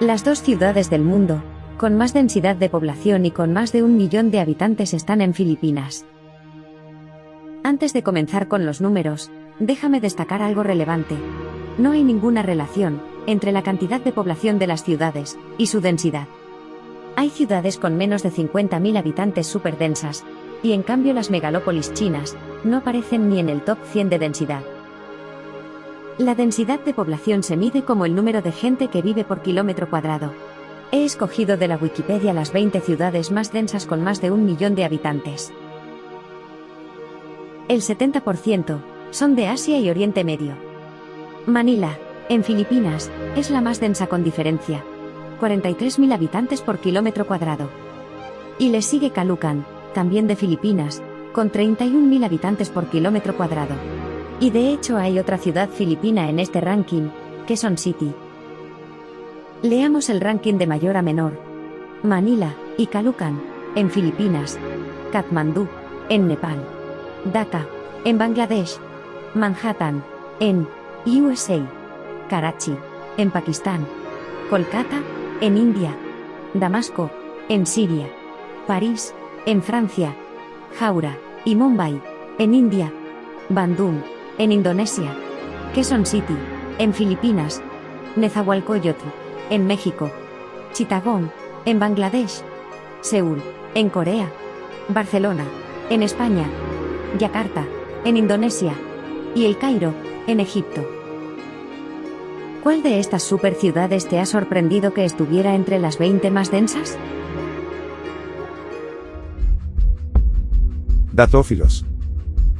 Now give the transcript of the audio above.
Las dos ciudades del mundo, con más densidad de población y con más de un millón de habitantes están en Filipinas. Antes de comenzar con los números, déjame destacar algo relevante. No hay ninguna relación entre la cantidad de población de las ciudades y su densidad. Hay ciudades con menos de 50.000 habitantes superdensas, y en cambio las megalópolis chinas no aparecen ni en el top 100 de densidad. La densidad de población se mide como el número de gente que vive por kilómetro cuadrado. He escogido de la Wikipedia las 20 ciudades más densas con más de un millón de habitantes. El 70% son de Asia y Oriente Medio. Manila, en Filipinas, es la más densa con diferencia. 43.000 habitantes por kilómetro cuadrado. Y le sigue Caloocan, también de Filipinas, con 31.000 habitantes por kilómetro cuadrado. Y de hecho hay otra ciudad filipina en este ranking, Quezon City. Leamos el ranking de mayor a menor. Manila y Caloocan, en Filipinas. Katmandú, en Nepal. Dhaka, en Bangladesh. Manhattan, en USA. Karachi, en Pakistán. Kolkata, en India. Damasco, en Siria. París, en Francia. Jaura y Mumbai, en India. Bandung, en Indonesia. Quezon City, en Filipinas. Nezahualcóyotl, en México. Chittagong, en Bangladesh. Seúl, en Corea. Barcelona, en España. Yakarta, en Indonesia. Y El Cairo, en Egipto. ¿Cuál de estas superciudades te ha sorprendido que estuviera entre las 20 más densas? Datófilos.